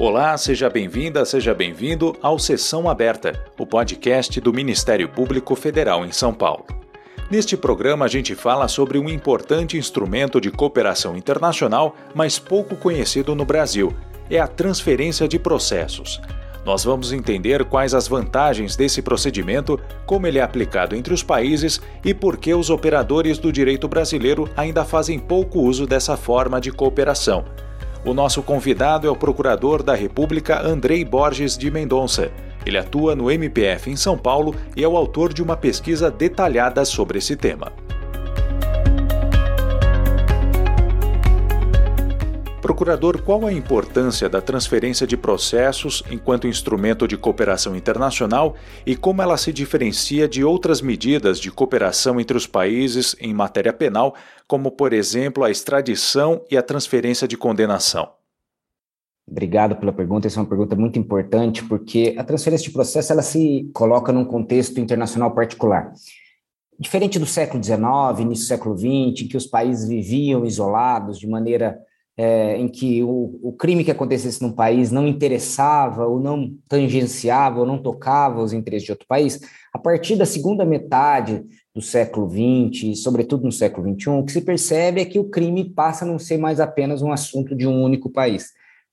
Olá, seja bem-vinda, seja bem-vindo ao Sessão Aberta, o podcast do Ministério Público Federal em São Paulo. Neste programa, a gente fala sobre um importante instrumento de cooperação internacional, mas pouco conhecido no Brasil: é a transferência de processos. Nós vamos entender quais as vantagens desse procedimento, como ele é aplicado entre os países e por que os operadores do direito brasileiro ainda fazem pouco uso dessa forma de cooperação. O nosso convidado é o procurador da República Andrei Borges de Mendonça. Ele atua no MPF em São Paulo e é o autor de uma pesquisa detalhada sobre esse tema. Procurador, qual a importância da transferência de processos enquanto instrumento de cooperação internacional e como ela se diferencia de outras medidas de cooperação entre os países em matéria penal, como, por exemplo, a extradição e a transferência de condenação? Obrigado pela pergunta. Essa é uma pergunta muito importante porque a transferência de processo ela se coloca num contexto internacional particular. Diferente do século XIX, início do século XX, em que os países viviam isolados de maneira é, em que o, o, crime que acontecesse num país não interessava ou não tangenciava ou não tocava os interesses de outro país, a partir da segunda metade do século XX, sobretudo no século XXI, o que se percebe é que o crime passa a não ser mais apenas um assunto de um único país.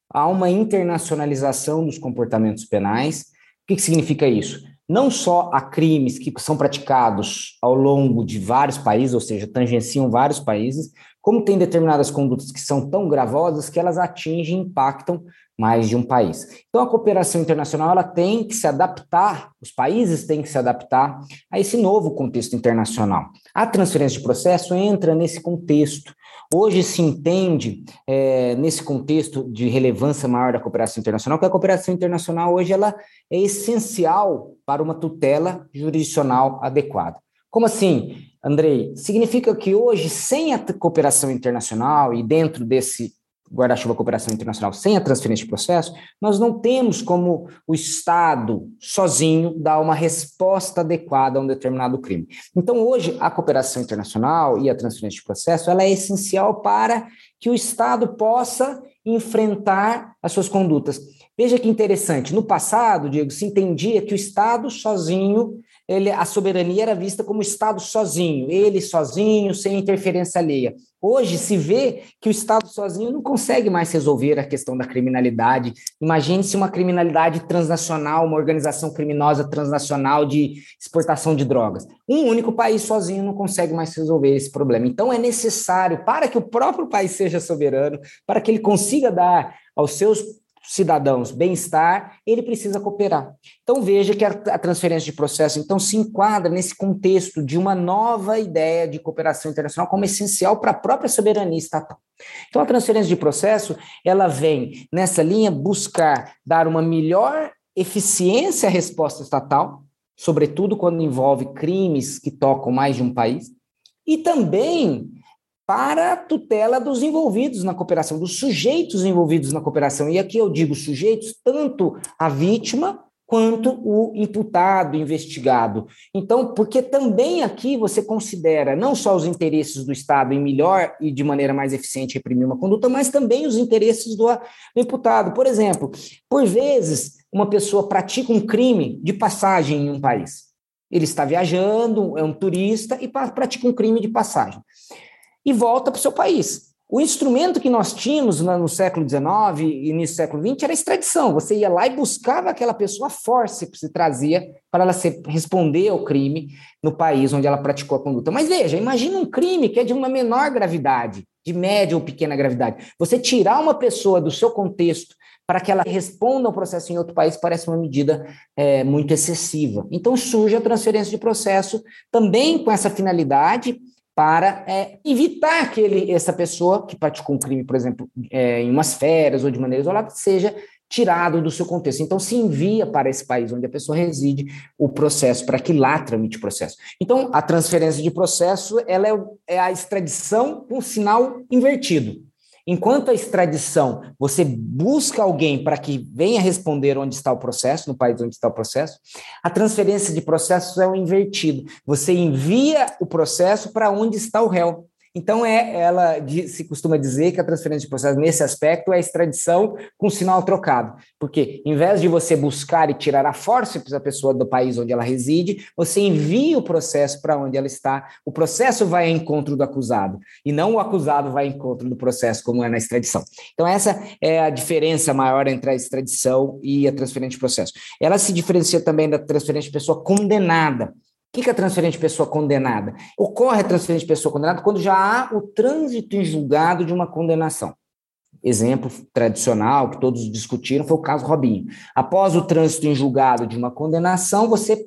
Há uma internacionalização dos comportamentos penais. O que, que significa isso? Não só há crimes que são praticados ao longo de vários países, ou seja, tangenciam vários países, como tem determinadas condutas que são tão gravosas que elas atingem e impactam mais de um país. Então a cooperação internacional ela tem que se adaptar, os países têm que se adaptar a esse novo contexto internacional. A transferência de processo entra nesse contexto. Hoje se entende, é, nesse contexto de relevância maior da cooperação internacional, que a cooperação internacional hoje ela é essencial para uma tutela jurisdicional adequada. Como assim? Andrei, significa que hoje, sem a cooperação internacional e dentro desse guarda-chuva cooperação internacional, sem a transferência de processo, nós não temos como o Estado sozinho dar uma resposta adequada a um determinado crime. Então, hoje, a cooperação internacional e a transferência de processo, ela é essencial para que o Estado possa enfrentar as suas condutas. Veja que interessante, no passado, Diego, se entendia que o Estado sozinho ele, a soberania era vista como Estado sozinho, ele sozinho, sem interferência alheia. Hoje se vê que o Estado sozinho não consegue mais resolver a questão da criminalidade. Imagine-se uma criminalidade transnacional, uma organização criminosa transnacional de exportação de drogas. Um único país sozinho não consegue mais resolver esse problema. Então é necessário, para que o próprio país seja soberano, para que ele consiga dar aos seus cidadãos bem-estar, ele precisa cooperar. Então veja que a, transferência de processo então se enquadra nesse contexto de uma nova ideia de cooperação internacional como essencial para a própria soberania estatal. Então a transferência de processo, ela vem nessa linha buscar dar uma melhor eficiência à resposta estatal, sobretudo quando envolve crimes que tocam mais de um país, e também para a tutela dos envolvidos na cooperação, dos sujeitos envolvidos na cooperação. E aqui eu digo sujeitos, tanto a vítima quanto o imputado, investigado. Então, porque também aqui você considera não só os interesses do Estado em melhor e de maneira mais eficiente reprimir uma conduta, mas também os interesses do, do imputado. Por exemplo, por vezes, uma pessoa pratica um crime de passagem em um país. Ele está viajando, é um turista e pratica um crime de passagem e volta para o seu país. O instrumento que nós tínhamos no século XIX e início do século XX era a extradição. Você ia lá e buscava aquela pessoa força que se trazia para ela se, responder ao crime no país onde ela praticou a conduta. Mas veja, imagine um crime que é de uma menor gravidade, de média ou pequena gravidade. Você tirar uma pessoa do seu contexto para que ela responda ao processo em outro país parece uma medida é, muito excessiva. Então surge a transferência de processo também com essa finalidade para é, evitar que ele, essa pessoa que praticou um crime, por exemplo, é, em umas férias ou de maneira isolada, seja tirado do seu contexto. Então, se envia para esse país onde a pessoa reside o processo, para que lá tramite o processo. Então, a transferência de processo ela é, é a extradição com sinal invertido. Enquanto a extradição, você busca alguém para que venha responder onde está o processo, no país onde está o processo, a transferência de processos é o invertido. Você envia o processo para onde está o réu. Então, é, ela se costuma dizer que a transferência de processo, nesse aspecto, é extradição com sinal trocado. Porque, em vez de você buscar e tirar a força da pessoa do país onde ela reside, você envia o processo para onde ela está. O processo vai ao encontro do acusado, e não o acusado vai ao encontro do processo, como é na extradição. Então, essa é a diferença maior entre a extradição e a transferência de processo. Ela se diferencia também da transferência de pessoa condenada o que é a transferência de pessoa condenada? Ocorre a transferência de pessoa condenada quando já há o trânsito em julgado de uma condenação. Exemplo tradicional que todos discutiram foi o caso Robinho. Após o trânsito em julgado de uma condenação, você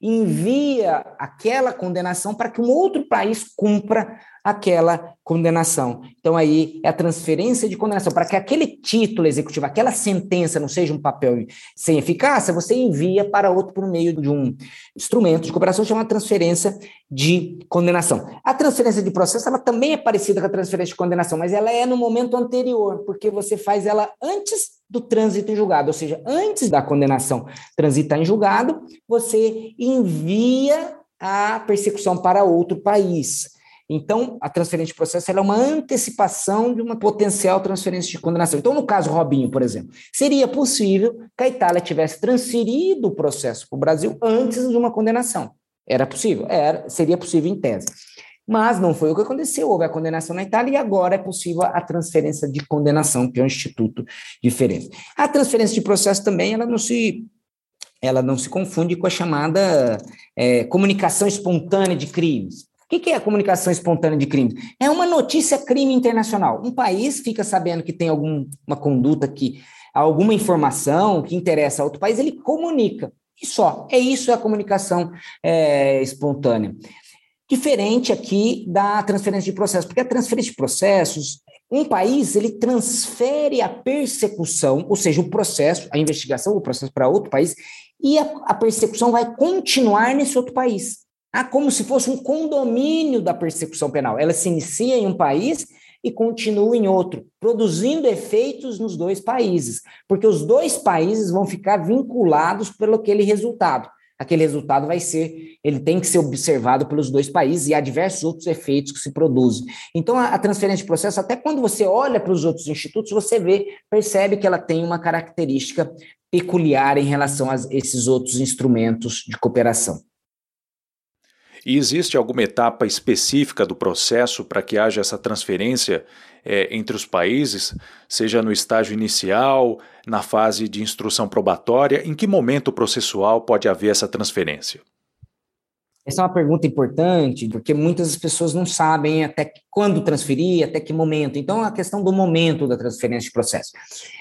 envia aquela condenação para que um outro país cumpra aquela condenação. Então, aí é a transferência de condenação. Para que aquele título executivo, aquela sentença não seja um papel sem eficácia, você envia para outro por meio de um instrumento de cooperação chamado transferência de condenação. A transferência de processo ela também é parecida com a transferência de condenação, mas ela é no momento anterior, porque você faz ela antes do trânsito em julgado, ou seja, antes da condenação transitar em julgado, você envia a persecução para outro país. Então, a transferência de processo é uma antecipação de uma potencial transferência de condenação. Então, no caso Robinho, por exemplo, seria possível que a Itália tivesse transferido o processo para o Brasil antes de uma condenação. Era possível? Era, seria possível em tese. Mas não foi o que aconteceu. Houve a condenação na Itália e agora é possível a transferência de condenação, que é um instituto diferente. A transferência de processo também ela não se ela não se confunde com a chamada é, comunicação espontânea de crimes. O que é a comunicação espontânea de crime? É uma notícia crime internacional. Um país fica sabendo que tem alguma conduta que alguma informação que interessa a outro país, ele comunica. E só. É isso é a comunicação é, espontânea. Diferente aqui da transferência de processos, porque a transferência de processos, um país ele transfere a persecução, ou seja, o processo, a investigação, o processo para outro país, e a, a persecução vai continuar nesse outro país. Ah, como se fosse um condomínio da persecução penal. Ela se inicia em um país e continua em outro, produzindo efeitos nos dois países, porque os dois países vão ficar vinculados pelo aquele resultado. Aquele resultado vai ser, ele tem que ser observado pelos dois países e há diversos outros efeitos que se produzem. Então, a, a transferência de processo, até quando você olha para os outros institutos, você vê, percebe que ela tem uma característica peculiar em relação a esses outros instrumentos de cooperação. E existe alguma etapa específica do processo para que haja essa transferência é, entre os países, seja no estágio inicial, na fase de instrução probatória? Em que momento processual pode haver essa transferência? Essa é uma pergunta importante, porque muitas pessoas não sabem até quando transferir, até que momento. Então, a questão do momento da transferência de processo.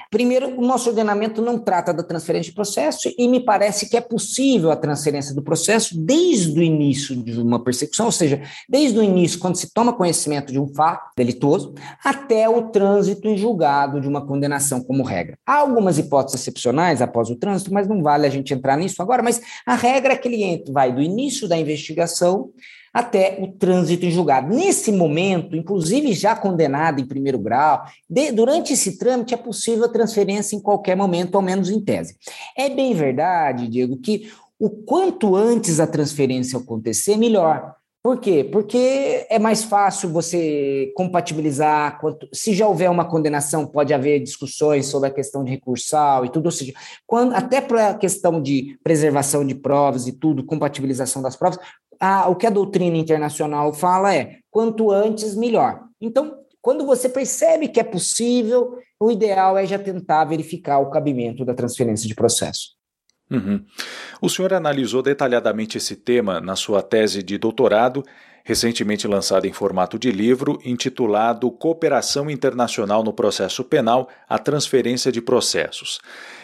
Primeiro, o nosso ordenamento não trata da transferência de processo e me parece que é possível a transferência do processo desde o início de uma persecução, ou seja, desde o início, quando se toma conhecimento de um fato delituoso, até o trânsito em julgado de uma condenação como regra. Há algumas hipóteses excepcionais após o trânsito, mas não vale a gente entrar nisso agora, mas a regra é que ele vai do início da investigação até o trânsito em julgado. Nesse momento, inclusive já condenado em primeiro grau, de, durante esse trâmite é possível a transferência em qualquer momento, ao menos em tese. É bem verdade, Diego, que o quanto antes a transferência acontecer, melhor. Por quê? Porque é mais fácil você compatibilizar. Quanto, se já houver uma condenação, pode haver discussões sobre a questão de recursal e tudo. Ou seja, quando, até para a questão de preservação de provas e tudo, compatibilização das provas, a, o que a doutrina internacional fala é quanto antes, melhor. Então, quando você percebe que é possível, o ideal é já tentar verificar o cabimento da transferência de processo. Uhum. O senhor analisou detalhadamente esse tema na sua tese de doutorado, recentemente lançada em formato de livro, intitulado Cooperação Internacional no Processo Penal: A Transferência de Processos.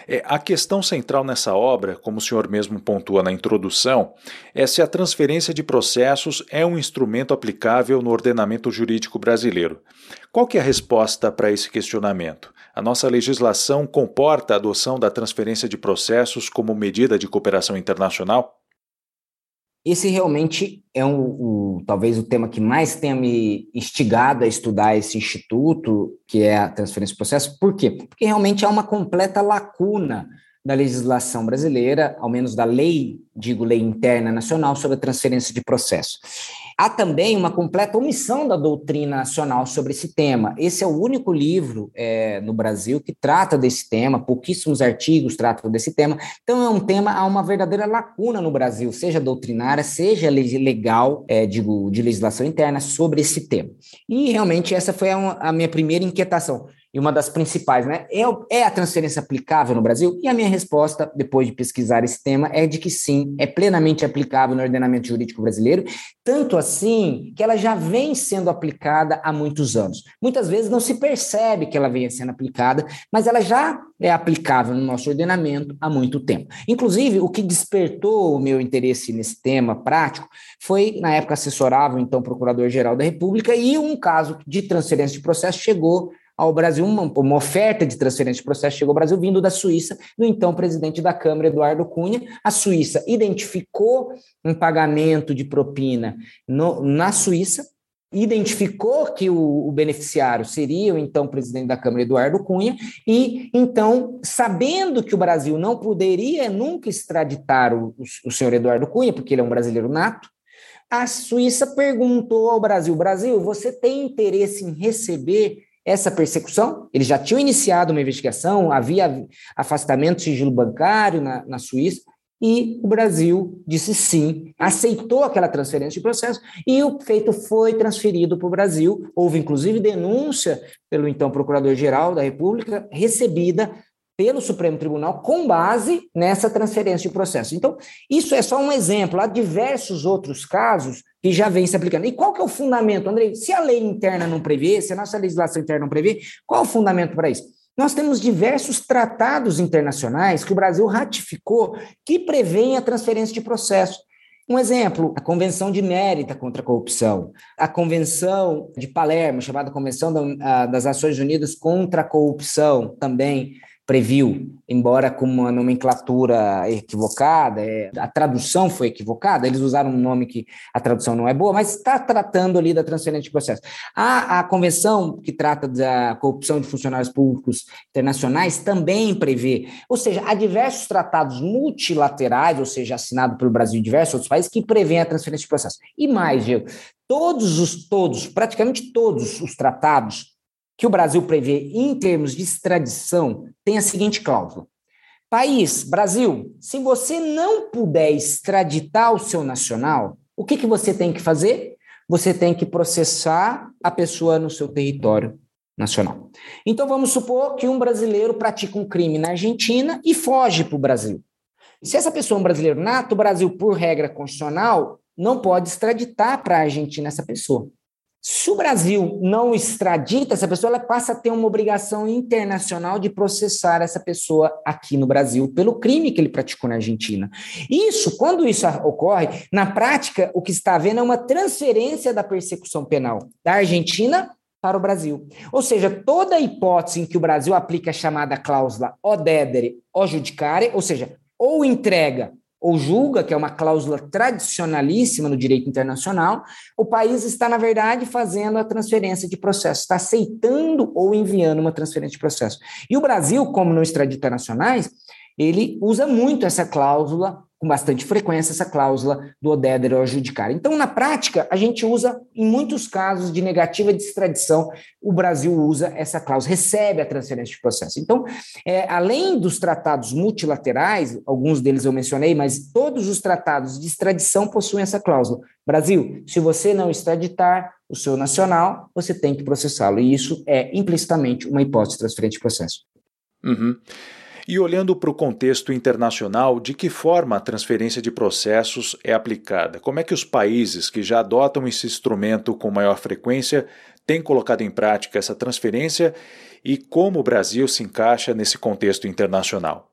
É, a questão central nessa obra, como o senhor mesmo pontua na introdução, é se a transferência de processos é um instrumento aplicável no ordenamento jurídico brasileiro. Qual que é a resposta para esse questionamento? A nossa legislação comporta a adoção da transferência de processos como medida de cooperação internacional? Esse realmente é um, talvez o tema que mais tenha me instigado a estudar esse instituto, que é a transferência de processo. Por quê? Porque realmente há uma completa lacuna da legislação brasileira, ao menos da lei, digo lei interna nacional, sobre a transferência de processo. Há também uma completa omissão da doutrina nacional sobre esse tema. Esse é o único livro é, no Brasil que trata desse tema, pouquíssimos artigos tratam desse tema. Então, é um tema, há uma verdadeira lacuna no Brasil, seja doutrinária, seja legal, é, digo, de legislação interna, sobre esse tema. E realmente essa foi a, a minha primeira inquietação e uma das principais, né? É, é a transferência aplicável no Brasil? E a minha resposta, depois de pesquisar esse tema, é de que sim, é plenamente aplicável no ordenamento jurídico brasileiro, tanto assim que ela já vem sendo aplicada há muitos anos. Muitas vezes não se percebe que ela venha sendo aplicada, mas ela já é aplicável no nosso ordenamento há muito tempo. Inclusive, o que despertou o meu interesse nesse tema prático foi, na época, assessorava então Procurador-Geral da República e um caso de transferência de processo chegou ao Brasil, uma, uma, oferta de transferência de processo chegou ao Brasil vindo da Suíça, do então presidente da Câmara, Eduardo Cunha. A Suíça identificou um pagamento de propina no, na Suíça, identificou que o, o, beneficiário seria o então presidente da Câmara, Eduardo Cunha, e então, sabendo que o Brasil não poderia nunca extraditar o, o, o senhor Eduardo Cunha, porque ele é um brasileiro nato, a Suíça perguntou ao Brasil: Brasil, você tem interesse em receber essa persecução. Eles já tinham iniciado uma investigação, havia afastamento de sigilo bancário na, na Suíça, e o Brasil disse sim, aceitou aquela transferência de processo e o feito foi transferido para o Brasil. Houve, inclusive, denúncia pelo então Procurador-Geral da República, recebida pelo Supremo Tribunal com base nessa transferência de processo. Então, isso é só um exemplo. Há diversos outros casos que já vem se aplicando. E qual que é o fundamento, Andrei? Se a lei interna não prevê, se a nossa legislação interna não prevê, qual o fundamento para isso? Nós temos diversos tratados internacionais que o Brasil ratificou que prevêem a transferência de processo. Um exemplo, a Convenção de Mérita contra a Corrupção, a Convenção de Palermo, chamada Convenção das Nações Unidas contra a Corrupção, também previu, embora com uma nomenclatura equivocada, é, a tradução foi equivocada, eles usaram um nome que a tradução não é boa, mas está tratando ali da transferência de processo. A, a convenção que trata da corrupção de funcionários públicos internacionais também prevê, ou seja, há diversos tratados multilaterais, ou seja, assinado pelo Brasil e diversos outros países, que prevêem a transferência de processo. E mais, Diego, todos os, todos, praticamente todos os tratados que o Brasil prevê em termos de extradição tem a seguinte cláusula. País, Brasil, se você não puder extraditar o seu nacional, o que, que você tem que fazer? Você tem que processar a pessoa no seu território nacional. Então vamos supor que um brasileiro pratica um crime na Argentina e foge para o Brasil. Se essa pessoa é um brasileiro nato, o Brasil, por regra constitucional, não pode extraditar para a Argentina essa pessoa. Se o Brasil não extradita essa pessoa, ela passa a ter uma obrigação internacional de processar essa pessoa aqui no Brasil pelo crime que ele praticou na Argentina. Isso, quando isso ocorre, na prática, o que está havendo é uma transferência da persecução penal da Argentina para o Brasil. Ou seja, toda hipótese em que o Brasil aplica a chamada cláusula o dedere o judicare, ou seja, ou entrega ou julga, que é uma cláusula tradicionalíssima no direito internacional, o país está, na verdade, fazendo a transferência de processo, está aceitando ou enviando uma transferência de processo. E o Brasil, como não extradita nacionais, ele usa muito essa cláusula com bastante frequência essa cláusula do odedere ao judicar. Então, na prática, a gente usa, em muitos casos de negativa de extradição, o Brasil usa essa cláusula, recebe a transferência de processo. Então, é, além dos tratados multilaterais, alguns deles eu mencionei, mas todos os tratados de extradição possuem essa cláusula. Brasil, se você não extraditar o seu nacional, você tem que processá-lo. E isso é implicitamente uma hipótese de transferência de processo. Uhum. E olhando para o contexto internacional, de que forma a transferência de processos é aplicada? Como é que os países que já adotam esse instrumento com maior frequência têm colocado em prática essa transferência e como o Brasil se encaixa nesse contexto internacional?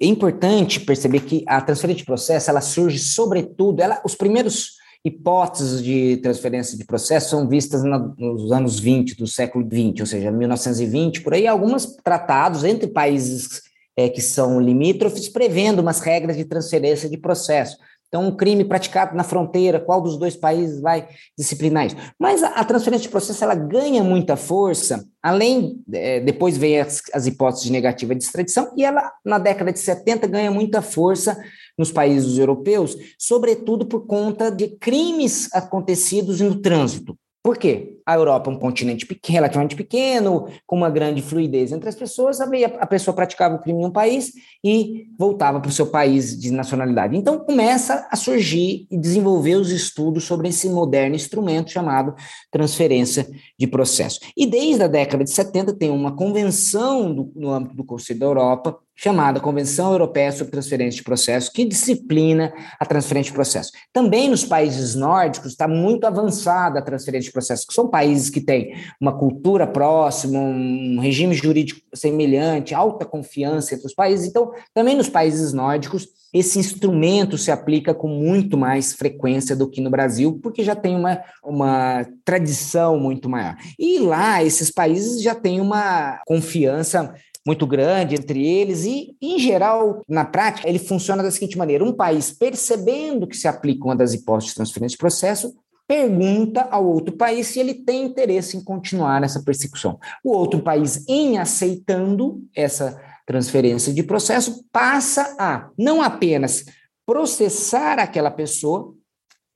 É importante perceber que a transferência de processo ela surge sobretudo, ela, os primeiros hipóteses de transferência de processo são vistas nos anos 20 do século 20, ou seja, 1920, por aí, alguns tratados entre países é, que são limítrofes prevendo umas regras de transferência de processo. Então, um crime praticado na fronteira, qual dos dois países vai disciplinar isso? Mas a, a transferência de processo ela ganha muita força, além, é, depois vem as, as hipóteses de negativa de extradição, e ela, na década de 70, ganha muita força nos países europeus, sobretudo por conta de crimes acontecidos no trânsito. Por quê? A Europa é um continente pequeno, relativamente pequeno, com uma grande fluidez entre as pessoas, a pessoa praticava o crime em um país e voltava para o seu país de nacionalidade. Então começa a surgir e desenvolver os estudos sobre esse moderno instrumento chamado transferência de processo. E desde a década de 70 tem uma convenção do, no âmbito do Conselho da Europa chamada Convenção Europeia sobre Transferência de Processo, que disciplina a transferência de processo. Também nos países nórdicos está muito avançada a transferência de processo, que são países que têm uma cultura próxima, um regime jurídico semelhante, alta confiança entre os países. Então, também nos países nórdicos, esse instrumento se aplica com muito mais frequência do que no Brasil, porque já tem uma, uma tradição muito maior. E lá, esses países já têm uma confiança muito grande entre eles e, em geral, na prática, ele funciona da seguinte maneira: um país percebendo que se aplica uma das hipóteses de transferência de processo, pergunta ao outro país se ele tem interesse em continuar essa persecução. O outro país, em aceitando essa transferência de processo, passa a não apenas processar aquela pessoa,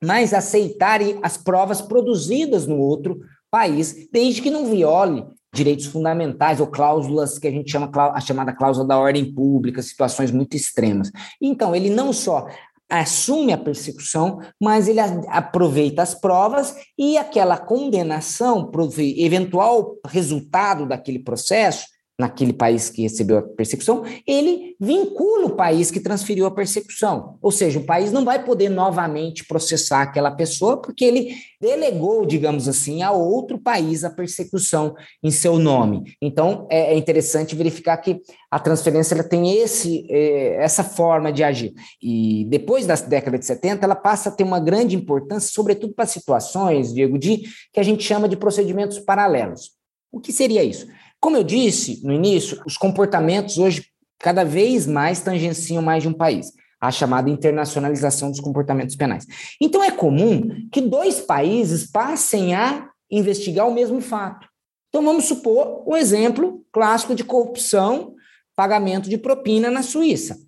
mas aceitar as provas produzidas no outro país, desde que não viole direitos fundamentais ou cláusulas que a gente chama a chamada cláusula da ordem pública, situações muito extremas. Então, ele não só assume a persecução, mas ele aproveita as provas e aquela condenação, eventual resultado daquele processo, naquele país que recebeu a persecução, ele vincula o país que transferiu a persecução. Ou seja, o país não vai poder novamente processar aquela pessoa porque ele delegou, digamos assim, a outro país a persecução em seu nome. Então, é, é interessante verificar que a transferência ela tem esse, é, essa forma de agir. E depois da década de 70, ela passa a ter uma grande importância, sobretudo para situações, Diego, de que a gente chama de procedimentos paralelos. O que seria isso? Como eu disse no início, os comportamentos hoje cada vez mais tangenciam mais de um país, a chamada internacionalização dos comportamentos penais. Então é comum que dois países passem a investigar o mesmo fato. Então vamos supor um exemplo clássico de corrupção, pagamento de propina na Suíça.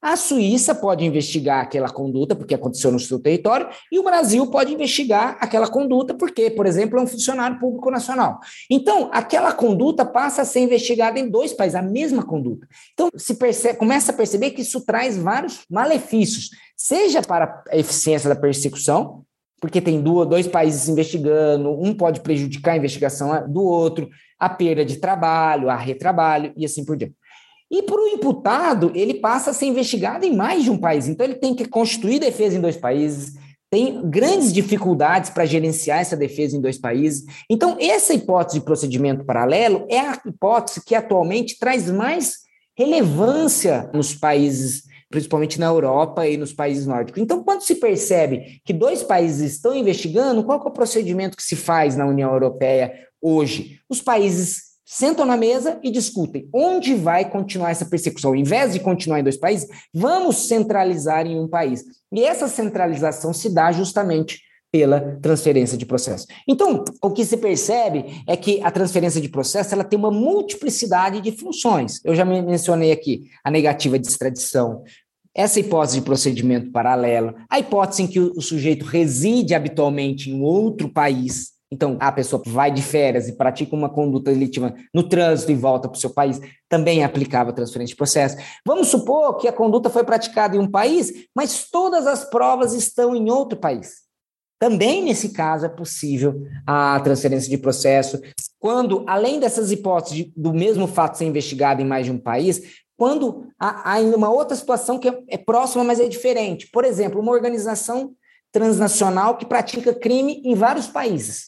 A Suíça pode investigar aquela conduta porque aconteceu no seu território e o Brasil pode investigar aquela conduta porque, por exemplo, é um funcionário público nacional. Então, aquela conduta passa a ser investigada em dois países, a mesma conduta. Então, se percebe, começa a perceber que isso traz vários malefícios, seja para a eficiência da persecução, porque tem dois países investigando, um pode prejudicar a investigação do outro, a perda de trabalho, a retrabalho e assim por diante. E para o imputado, ele passa a ser investigado em mais de um país. Então, ele tem que constituir defesa em dois países, tem grandes dificuldades para gerenciar essa defesa em dois países. Então, essa hipótese de procedimento paralelo é a hipótese que atualmente traz mais relevância nos países, principalmente na Europa e nos países nórdicos. Então, quando se percebe que dois países estão investigando, qual é o procedimento que se faz na União Europeia hoje? Os países sentam na mesa e discutem onde vai continuar essa persecução. Ao invés de continuar em dois países, vamos centralizar em um país. E essa centralização se dá justamente pela transferência de processo. Então, o que se percebe é que a transferência de processo ela tem uma multiplicidade de funções. Eu já mencionei aqui a negativa de extradição, essa hipótese de procedimento paralelo, a hipótese em que o sujeito reside habitualmente em outro país, então, a pessoa vai de férias e pratica uma conduta delitiva no trânsito e volta para o seu país, também é aplicável a transferência de processo. Vamos supor que a conduta foi praticada em um país, mas todas as provas estão em outro país. Também, nesse caso, é possível a transferência de processo, quando, além dessas hipóteses do mesmo fato ser investigado em mais de um país, quando há, há uma outra situação que é, é próxima, mas é diferente. Por exemplo, uma organização transnacional que pratica crime em vários países.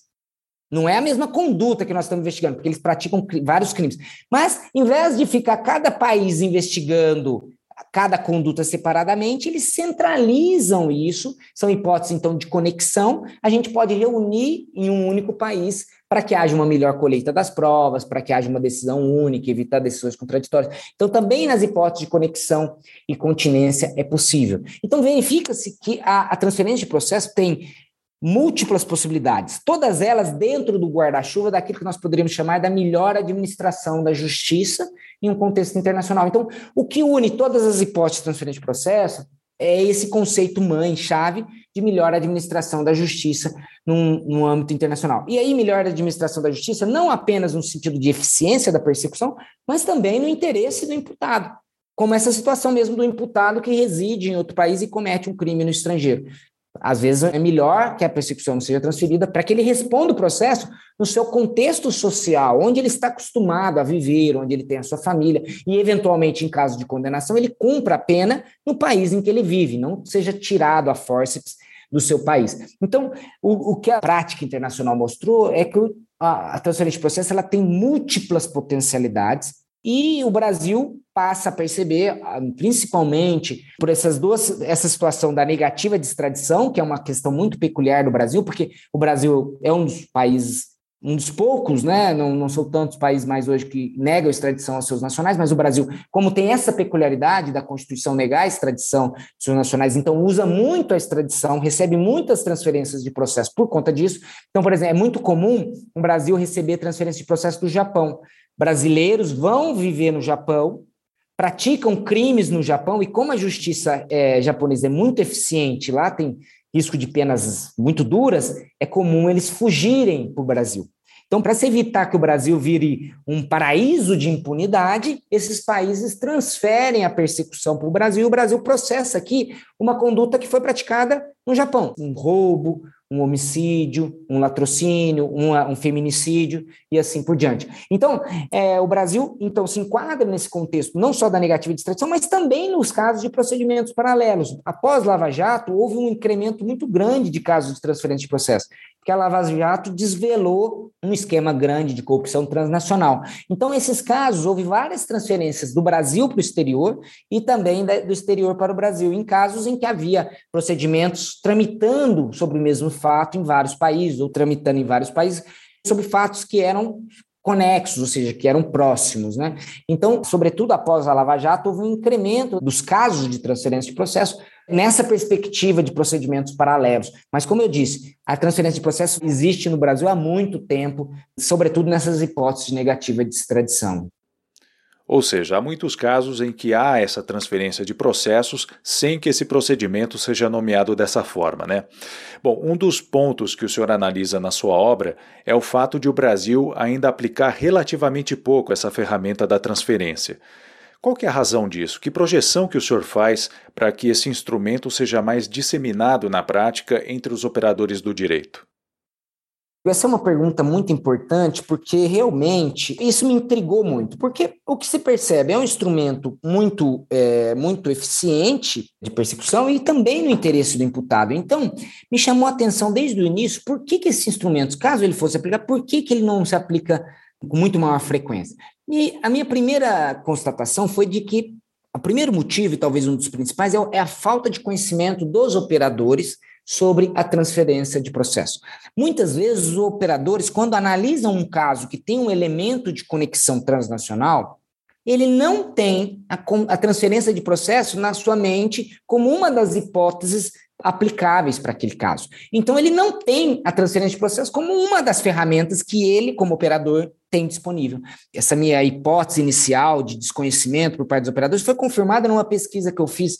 Não é a mesma conduta que nós estamos investigando, porque eles praticam vários crimes. Mas, em vez de ficar cada país investigando cada conduta separadamente, eles centralizam isso, são hipóteses, então, de conexão, a gente pode reunir em um único país para que haja uma melhor colheita das provas, para que haja uma decisão única, evitar decisões contraditórias. Então, também nas hipóteses de conexão e continência é possível. Então, verifica-se que a, a transferência de processo tem múltiplas possibilidades, todas elas dentro do guarda-chuva daquilo que nós poderíamos chamar da melhor administração da justiça em um contexto internacional. Então, o que une todas as hipóteses de transferência de processo é esse conceito mãe-chave de melhor administração da justiça num, num âmbito internacional. E aí, melhor administração da justiça, não apenas no sentido de eficiência da persecução, mas também no interesse do imputado como essa situação mesmo do imputado que reside em outro país e comete um crime no estrangeiro. Às vezes é melhor que a persecução não seja transferida para que ele responda o processo no seu contexto social, onde ele está acostumado a viver, onde ele tem a sua família, e, eventualmente, em caso de condenação, ele cumpra a pena no país em que ele vive, não seja tirado a forceps do seu país. Então, o, o que a prática internacional mostrou é que a, a transferência de processo ela tem múltiplas potencialidades e o Brasil passa a perceber, ah, principalmente por essas duas, essa situação da negativa de extradição, que é uma questão muito peculiar do Brasil, porque o Brasil é um dos países, um dos poucos, né? Não, não são tantos países mais hoje que negam a extradição aos seus nacionais, mas o Brasil, como tem essa peculiaridade da Constituição negar a extradição dos seus nacionais, então usa muito a extradição, recebe muitas transferências de processo por conta disso. Então, por exemplo, é muito comum o Brasil receber transferência de processo do Japão brasileiros vão viver no Japão, praticam crimes no Japão, e como a justiça é, japonesa é muito eficiente, lá tem risco de penas muito duras, é comum eles fugirem para o Brasil. Então, para se evitar que o Brasil vire um paraíso de impunidade, esses países transferem a persecução para o Brasil e o Brasil processa aqui uma conduta que foi praticada no Japão, um roubo, um homicídio, um latrocínio, um, um feminicídio e assim por diante. Então, é, o Brasil então se enquadra nesse contexto não só da negativa de extradição, mas também nos casos de procedimentos paralelos. Após Lava Jato, houve um incremento muito grande de casos de transferência de processo que a Lava Jato desvelou um esquema grande de corrupção transnacional. Então, nesses casos, houve várias transferências do Brasil para o exterior e também do exterior para o Brasil, em casos em que havia procedimentos tramitando sobre o mesmo fato em vários países, ou tramitando em vários países, sobre fatos que eram conexos, ou seja, que eram próximos. Né? Então, sobretudo após a Lava Jato, houve um incremento dos casos de transferência de processo nessa perspectiva de procedimentos paralelos. Mas, como eu disse, a transferência de processo existe no Brasil há muito tempo, sobretudo nessas hipóteses negativas de extradição. Ou seja, há muitos casos em que há essa transferência de processos sem que esse procedimento seja nomeado dessa forma, né? Bom, um dos pontos que o senhor analisa na sua obra é o fato de o Brasil ainda aplicar relativamente pouco essa ferramenta da transferência. Qual que é a razão disso? Que projeção que o senhor faz para que esse instrumento seja mais disseminado na prática entre os operadores do direito? Essa é uma pergunta muito importante, porque realmente isso me intrigou muito. Porque o que se percebe é um instrumento muito, é, muito eficiente de persecução e também no interesse do imputado. Então, me chamou a atenção desde o início por que, que esse instrumento, caso ele fosse aplicar, por que, que ele não se aplica com muito maior frequência? E a minha primeira constatação foi de que o primeiro motivo, e talvez um dos principais, é, é a falta de conhecimento dos operadores sobre a transferência de processo. Muitas vezes, os operadores, quando analisam um caso que tem um elemento de conexão transnacional, ele não tem a, a transferência de processo na sua mente como uma das hipóteses aplicáveis para aquele caso. Então, ele não tem a transferência de processo como uma das ferramentas que ele, como operador, tem disponível. Essa minha hipótese inicial de desconhecimento por parte dos operadores foi confirmada numa pesquisa que eu fiz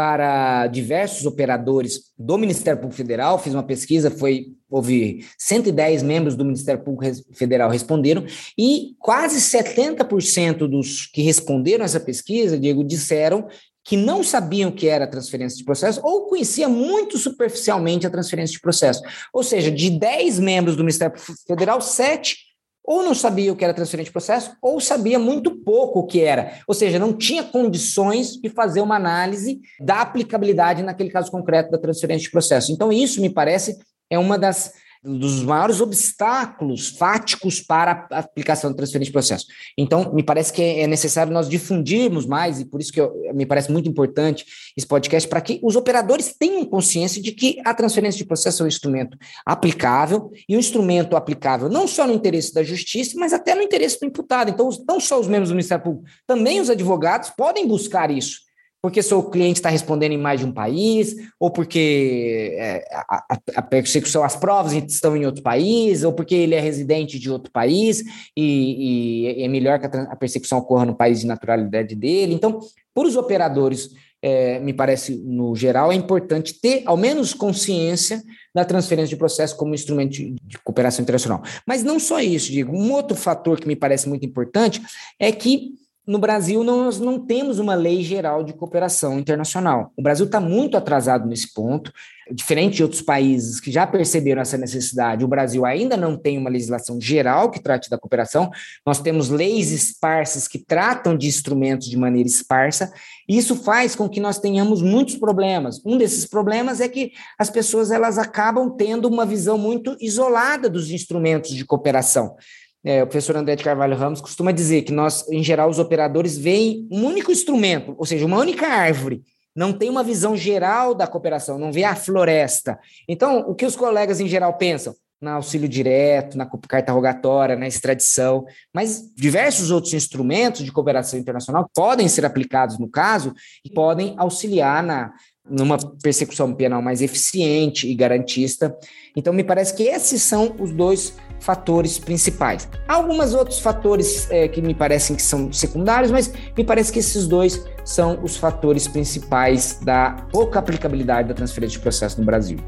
para diversos operadores do Ministério Público Federal, fiz uma pesquisa, foi houve 110 membros do Ministério Público Federal responderam e quase 70% dos que responderam essa pesquisa, Diego, disseram que não sabiam o que era transferência de processo ou conhecia muito superficialmente a transferência de processo. Ou seja, de 10 membros do Ministério Público Federal, 7 ou não sabia o que era transferência de processo, ou sabia muito pouco o que era. Ou seja, não tinha condições de fazer uma análise da aplicabilidade naquele caso concreto da transferência de processo. Então, isso me parece é uma das dos maiores obstáculos fáticos para a aplicação de transferência de processo. Então, me parece que é necessário nós difundirmos mais, e por isso que eu, me parece muito importante esse podcast, para que os operadores tenham consciência de que a transferência de processo é um instrumento aplicável, e um instrumento aplicável não só no interesse da justiça, mas até no interesse do imputado. Então, não só os membros do Ministério Público, também os advogados podem buscar isso porque seu cliente está respondendo em mais de um país, ou porque é, a, a, persecução, as provas estão em outro país, ou porque ele é residente de outro país e, e é melhor que a, a, persecução ocorra no país de naturalidade dele. Então, para os operadores, é, me parece, no geral, é importante ter ao menos consciência da transferência de processo como instrumento de, de cooperação internacional. Mas não só isso, digo, um outro fator que me parece muito importante é que no Brasil nós não temos uma lei geral de cooperação internacional. O Brasil está muito atrasado nesse ponto. Diferente de outros países que já perceberam essa necessidade, o Brasil ainda não tem uma legislação geral que trate da cooperação. Nós temos leis esparsas que tratam de instrumentos de maneira esparsa. E isso faz com que nós tenhamos muitos problemas. Um desses problemas é que as pessoas elas acabam tendo uma visão muito isolada dos instrumentos de cooperação. É, o professor André de Carvalho Ramos costuma dizer que nós, em geral, os operadores veem um único instrumento, ou seja, uma única árvore, não tem uma visão geral da cooperação, não vê a floresta. Então, o que os colegas em geral pensam? Na auxílio direto, na carta rogatória, na extradição, mas diversos outros instrumentos de cooperação internacional podem ser aplicados no caso e podem auxiliar na, numa persecução penal mais eficiente e garantista. Então, me parece que esses são os dois fatores principais. Há alguns outros fatores é, que me parecem que são secundários, mas me parece que esses dois são os fatores principais da pouca aplicabilidade da transferência de processo no Brasil.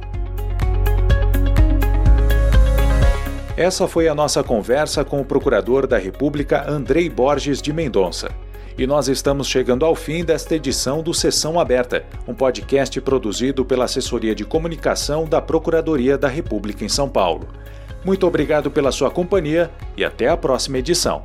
Essa foi a nossa conversa com o procurador da República Andrei Borges de Mendonça. E nós estamos chegando ao fim desta edição do Sessão Aberta, um podcast produzido pela Assessoria de Comunicação da Procuradoria da República em São Paulo. Muito obrigado pela sua companhia e até a próxima edição.